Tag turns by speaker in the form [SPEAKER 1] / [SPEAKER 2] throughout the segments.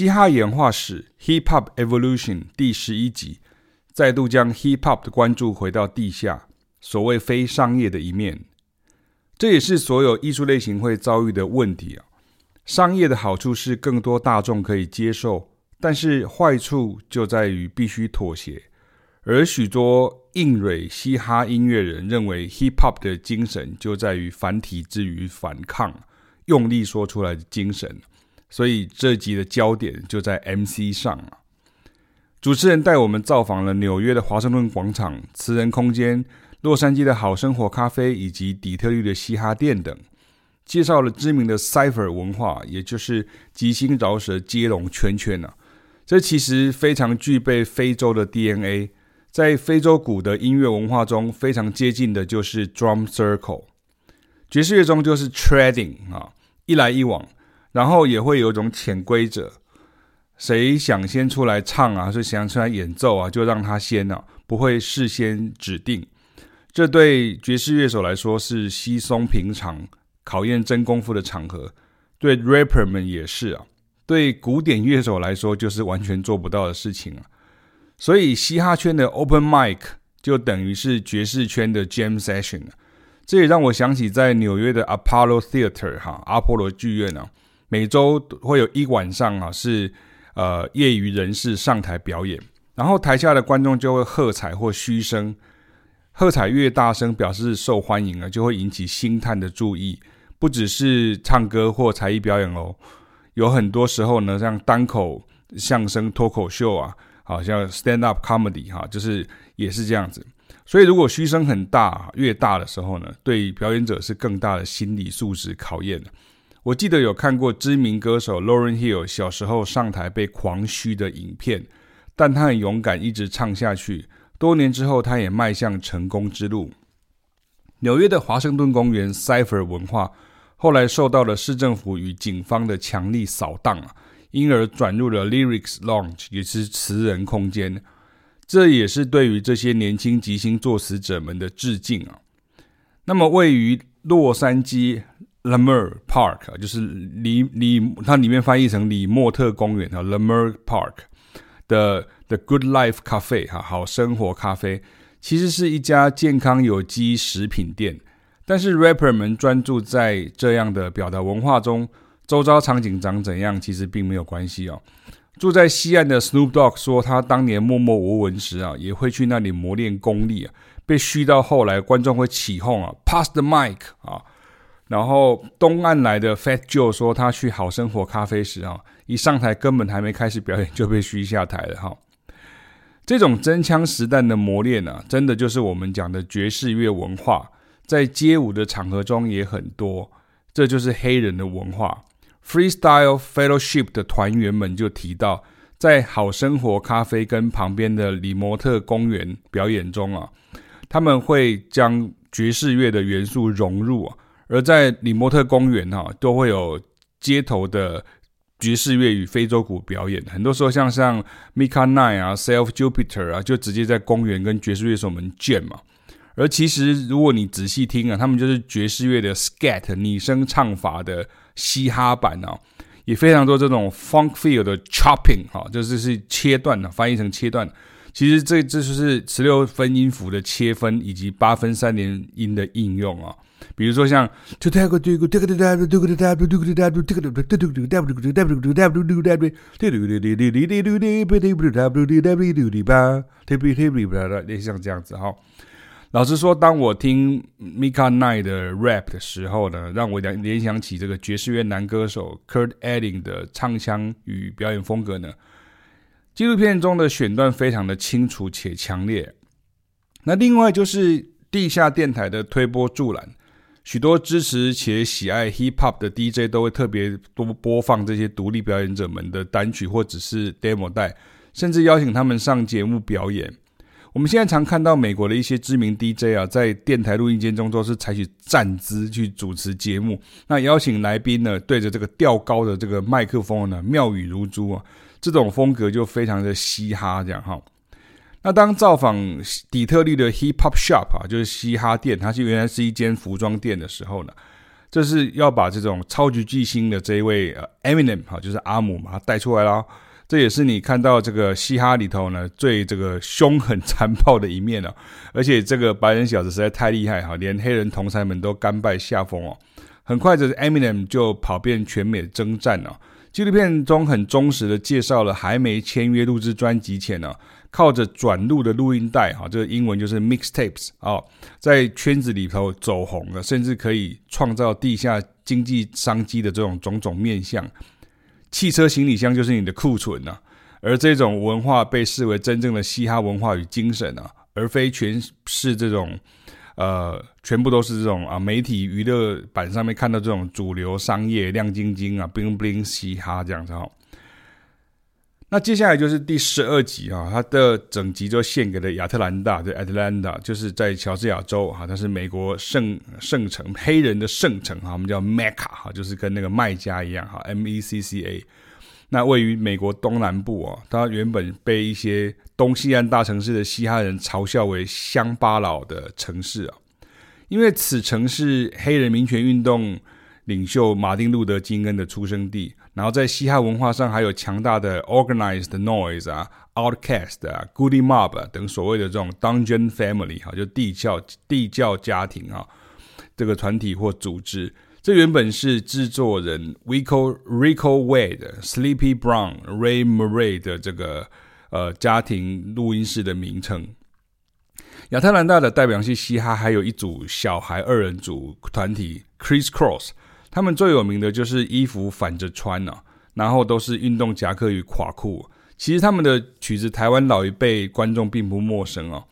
[SPEAKER 1] 嘻哈演化史 （Hip Hop Evolution） 第十一集，再度将 Hip Hop 的关注回到地下，所谓非商业的一面。这也是所有艺术类型会遭遇的问题啊。商业的好处是更多大众可以接受，但是坏处就在于必须妥协。而许多硬蕊嘻哈音乐人认为，Hip Hop 的精神就在于反体制与反抗，用力说出来的精神。所以这集的焦点就在 MC 上啊。主持人带我们造访了纽约的华盛顿广场、词人空间、洛杉矶的好生活咖啡以及底特律的嘻哈店等，介绍了知名的 Cypher 文化，也就是即兴饶舌接龙圈圈啊。这其实非常具备非洲的 DNA，在非洲鼓的音乐文化中非常接近的就是 Drum Circle。爵士乐中就是 Trading 啊，一来一往。然后也会有一种潜规则，谁想先出来唱啊，是想出来演奏啊，就让他先啊，不会事先指定。这对爵士乐手来说是稀松平常、考验真功夫的场合，对 rapper 们也是啊。对古典乐手来说，就是完全做不到的事情啊。所以嘻哈圈的 open mic 就等于是爵士圈的 jam session 啊。这也让我想起在纽约的 Apollo Theater 哈，阿波罗剧院啊。每周会有一晚上啊，是呃业余人士上台表演，然后台下的观众就会喝彩或嘘声，喝彩越大声，表示受欢迎啊，就会引起星探的注意。不只是唱歌或才艺表演哦，有很多时候呢，像单口相声、脱口秀啊，好像 stand up comedy 哈，就是也是这样子。所以如果嘘声很大，越大的时候呢，对表演者是更大的心理素质考验。我记得有看过知名歌手 Lauren Hill 小时候上台被狂嘘的影片，但他很勇敢，一直唱下去。多年之后，他也迈向成功之路。纽约的华盛顿公园 Cypher 文化后来受到了市政府与警方的强力扫荡啊，因而转入了 Lyrics Lounge，也是词人空间。这也是对于这些年轻即兴作词者们的致敬啊。那么，位于洛杉矶。Lemer Park 就是里里，它里面翻译成里莫特公园啊。Leimert Park 的 The Good Life Cafe 哈，好生活咖啡，其实是一家健康有机食品店。但是 rapper 们专注在这样的表达文化中，周遭场景长怎样，其实并没有关系哦。住在西岸的 Snoop Dogg 说，他当年默默无闻时啊，也会去那里磨练功力啊。被嘘到后来，观众会起哄啊，Pass the mic 啊。然后东岸来的 Fat Joe 说，他去好生活咖啡时啊，一上台根本还没开始表演就被嘘下台了哈。这种真枪实弹的磨练啊，真的就是我们讲的爵士乐文化，在街舞的场合中也很多。这就是黑人的文化。Freestyle Fellowship 的团员们就提到，在好生活咖啡跟旁边的里莫特公园表演中啊，他们会将爵士乐的元素融入啊。而在里莫特公园哈，都会有街头的爵士乐与非洲鼓表演。很多时候像像 Mika Nine 啊、Self Jupiter 啊，就直接在公园跟爵士乐手们见嘛。而其实如果你仔细听啊，他们就是爵士乐的 Scat 拟声唱法的嘻哈版啊，也非常多这种 Funk Feel 的 Chopping 哈，就是是切断的，翻译成切断。其实这这就是十六分音符的切分以及八分三连音的应用啊。比如说像，像这样子哈。老实说，当我听 Mika Nine 的 rap 的时候呢，让我联联想起这个爵士乐男歌手 Kurt Elling 的唱腔与表演风格呢。纪录片中的选段非常的清楚且强烈。那另外就是地下电台的推波助澜。许多支持且喜爱 hip hop 的 DJ 都会特别多播放这些独立表演者们的单曲或者是 demo 带，甚至邀请他们上节目表演。我们现在常看到美国的一些知名 DJ 啊，在电台录音间中都是采取站姿去主持节目，那邀请来宾呢，对着这个吊高的这个麦克风呢，妙语如珠啊，这种风格就非常的嘻哈，这样哈。那当造访底特律的 Hip Hop Shop 啊，就是嘻哈店，它是原来是一间服装店的时候呢，这是要把这种超级巨星的这一位呃 Eminem 哈，就是阿姆嘛，带出来啦。这也是你看到这个嘻哈里头呢最这个凶狠残暴的一面了。而且这个白人小子实在太厉害哈，连黑人同侪们都甘拜下风哦。很快这 Eminem 就跑遍全美征战了。纪录片中很忠实的介绍了还没签约录制专辑前呢，靠着转录的录音带哈，这个英文就是 mixtapes 啊，在圈子里头走红了，甚至可以创造地下经济商机的这种种种面向。汽车行李箱就是你的库存呐，而这种文化被视为真正的嘻哈文化与精神啊，而非全是这种。呃，全部都是这种啊，媒体娱乐版上面看到这种主流商业亮晶晶啊，bling bling 嘻哈这样子哈。那接下来就是第十二集啊，它的整集就献给了亚特兰大，对，Atlanta，就是在乔治亚州哈，它是美国圣圣城，黑人的圣城哈，我们叫 Mecca 哈，就是跟那个麦家一样哈，M E C C A。那位于美国东南部啊，它原本被一些东西岸大城市的嘻哈人嘲笑为乡巴佬的城市啊，因为此城是黑人民权运动领袖马丁路德金恩的出生地，然后在嘻哈文化上还有强大的 Organized Noise 啊、，outcast 啊、Goodie Mob 啊等所谓的这种 Dungeon Family 哈，就地窖地窖家庭啊，这个团体或组织。这原本是制作人 Rico Rico Wade、Sleepy Brown、Ray Murray 的这个呃家庭录音室的名称。亚特兰大的代表性嘻哈还有一组小孩二人组团体 Chris Cross，他们最有名的就是衣服反着穿啊，然后都是运动夹克与垮裤。其实他们的曲子，台湾老一辈观众并不陌生哦。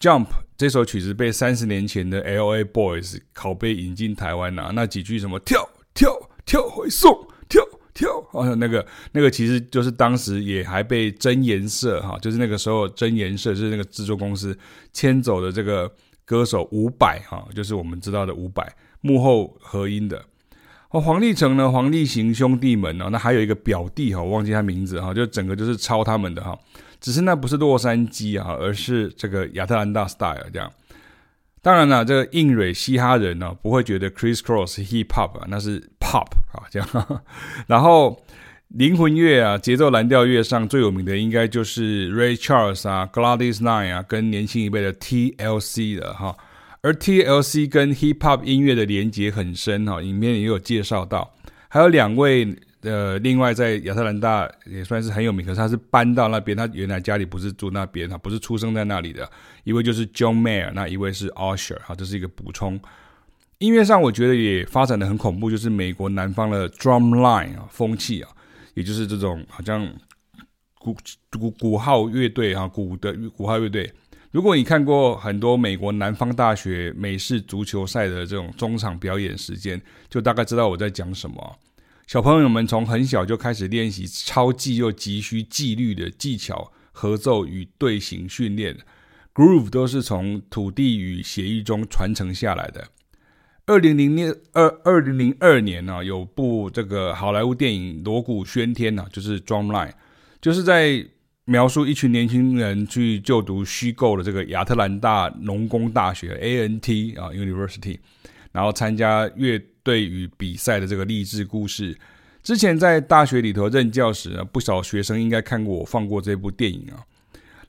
[SPEAKER 1] Jump 这首曲子被三十年前的 L.A. Boys 拷贝引进台湾呐、啊，那几句什么跳跳跳回送跳跳，啊那个那个其实就是当时也还被真颜色哈，就是那个时候真颜色就是那个制作公司牵走的这个歌手伍佰哈，就是我们知道的伍佰幕后合音的。哦，黄立成呢，黄立行兄弟们呢，那还有一个表弟哈，我忘记他名字哈，就整个就是抄他们的哈。只是那不是洛杉矶啊，而是这个亚特兰大 style 这样。当然了，这个硬蕊嘻哈人呢、不会觉得 Kris Kross hip hop 啊，那是 pop 啊这样。然后灵魂乐啊，节奏蓝调乐上最有名的应该就是 Ray Charles 啊，Gladys Knight 啊，跟年轻一辈的 TLC 的哈。而 TLC 跟 hip hop 音乐的连接很深哈，影片也有介绍到，还有两位。呃，另外在亚特兰大也算是很有名，可是他是搬到那边，他原来家里不是住那边，他不是出生在那里的。一位就是 John Mayer，那一位是 Usher，哈，这是一个补充。音乐上我觉得也发展的很恐怖，就是美国南方的 Drumline 啊风气啊，也就是这种好像鼓鼓鼓号乐队啊，鼓的鼓号乐队。如果你看过很多美国南方大学美式足球赛的这种中场表演时间，就大概知道我在讲什么。小朋友们从很小就开始练习超技又急需纪律的技巧、合奏与队形训练，groove 都是从土地与血液中传承下来的。二零零二二零零二年呢、有部这个好莱坞电影《锣鼓喧天》呐，就是 Drumline，就是在描述一群年轻人去就读虚构的这个亚特兰大农工大学 ANT 啊 University，然后参加乐。对于比赛的这个励志故事，之前在大学里头任教时啊，不少学生应该看过我放过这部电影啊。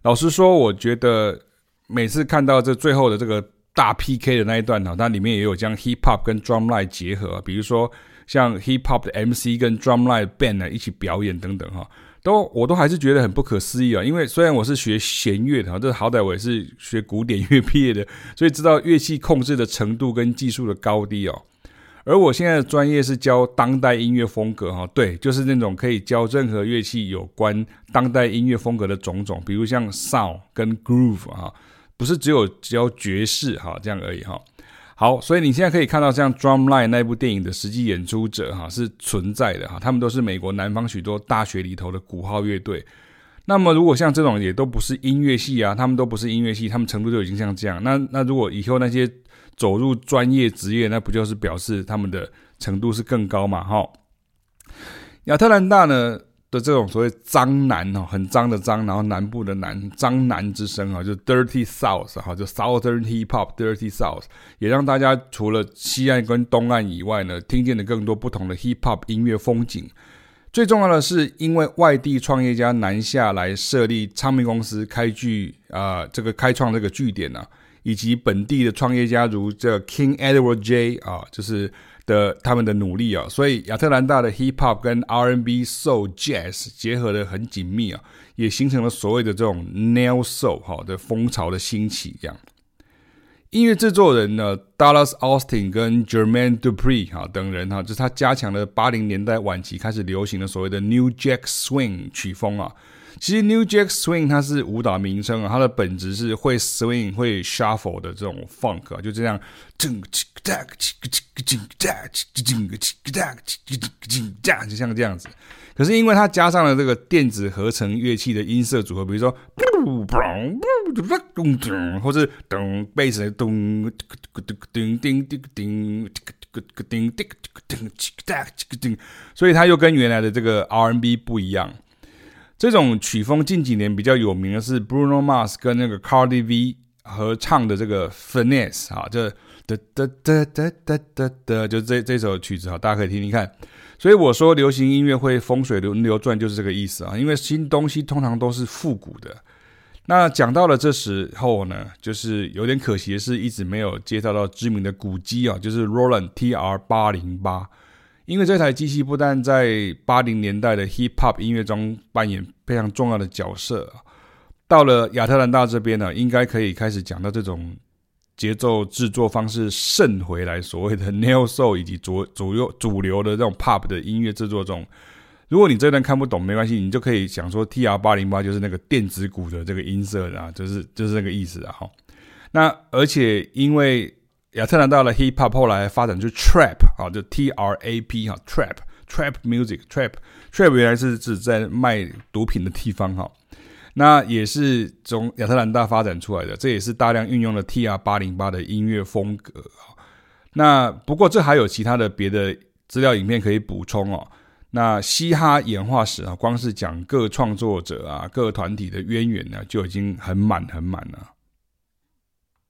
[SPEAKER 1] 老实说，我觉得每次看到这最后的这个大 PK 的那一段哈，它里面也有将 Hip Hop 跟 Drumline 结合，比如说像 Hip Hop 的 MC 跟 Drumline Band 呢一起表演等等哈，都我都还是觉得很不可思议啊。因为虽然我是学弦乐的哈，这好歹我也是学古典乐 毕业的，所以知道乐器控制的程度跟技术的高低哦。而我现在的专业是教当代音乐风格，哈，对，就是那种可以教任何乐器有关当代音乐风格的种种，比如像 sound 跟 groove，哈，不是只有教爵士，哈，这样而已，哈。好，所以你现在可以看到像 Drumline 那部电影的实际演出者，哈，是存在的，哈，他们都是美国南方许多大学里头的鼓号乐队。那么如果像这种也都不是音乐系啊，他们都不是音乐系，他们程度就已经像这样。那那如果以后那些走入专业职业，那不就是表示他们的程度是更高嘛？哈，亚特兰大呢，的这种所谓脏南哦，很脏的脏，然后南部的南，脏南之声啊，就 Dirty South 哈，就 Southern Hip Hop Dirty South，也让大家除了西岸跟东岸以外呢，听见了更多不同的 Hip Hop 音乐风景。最重要的是，因为外地创业家南下来设立唱片公司，开据啊、呃，这个开创这个据点呢、啊，以及本地的创业家如这 King Edward J 啊，就是。的他们的努力啊，所以亚特兰大的 Hip Hop 跟 R&B Soul Jazz 结合得很紧密啊，也形成了所谓的这种 Neo Soul 哈的风潮的兴起。这样，音乐制作人呢，Dallas Austin 跟 Jermaine Dupri 哈等人哈，就是他加强了八零年代晚期开始流行的所谓的 New Jack Swing 曲风啊。其实 New Jack Swing 它是舞蹈名称啊，它的本质是会 swing 会 shuffle 的这种 funk 啊，就这样，就像这样子。可是因为它加上了这个电子合成乐器的音色组合，比如说，或是噔贝斯咚叮叮叮叮叮叮，所以它又跟原来的这个 R&B 不一样。这种曲风近几年比较有名的是 Bruno Mars 跟那个 Cardi B 合唱的这个 Finesse 啊，这哒哒哒哒哒哒哒，就这这首曲子哈，大家可以听听看。所以我说流行音乐会风水轮流转就是这个意思啊，因为新东西通常都是复古的。那讲到了这时候呢，就是有点可惜的是，一直没有介绍到知名的古机啊，就是 Roland TR 八零八。因为这台机器不但在八零年代的 Hip Hop 音乐中扮演非常重要的角色，到了亚特兰大这边呢，应该可以开始讲到这种节奏制作方式渗回来，所谓的 Neo Soul 以及左左右主流的这种 Pop 的音乐制作中。如果你这段看不懂没关系，你就可以想说 TR 八零八就是那个电子鼓的这个音色啊，就是就是那个意思啊哈。那而且因为亚特兰大的 Hip Hop 后来发展出 Trap 啊，就 T R A P 哈，Trap Trap Music Trap Trap 原来是指在卖毒品的地方哈，那也是从亚特兰大发展出来的，这也是大量运用了 T R 八零八的音乐风格。那不过这还有其他的别的资料影片可以补充哦。那嘻哈演化史啊，光是讲各创作者啊、各团体的渊源呢，就已经很满很满了。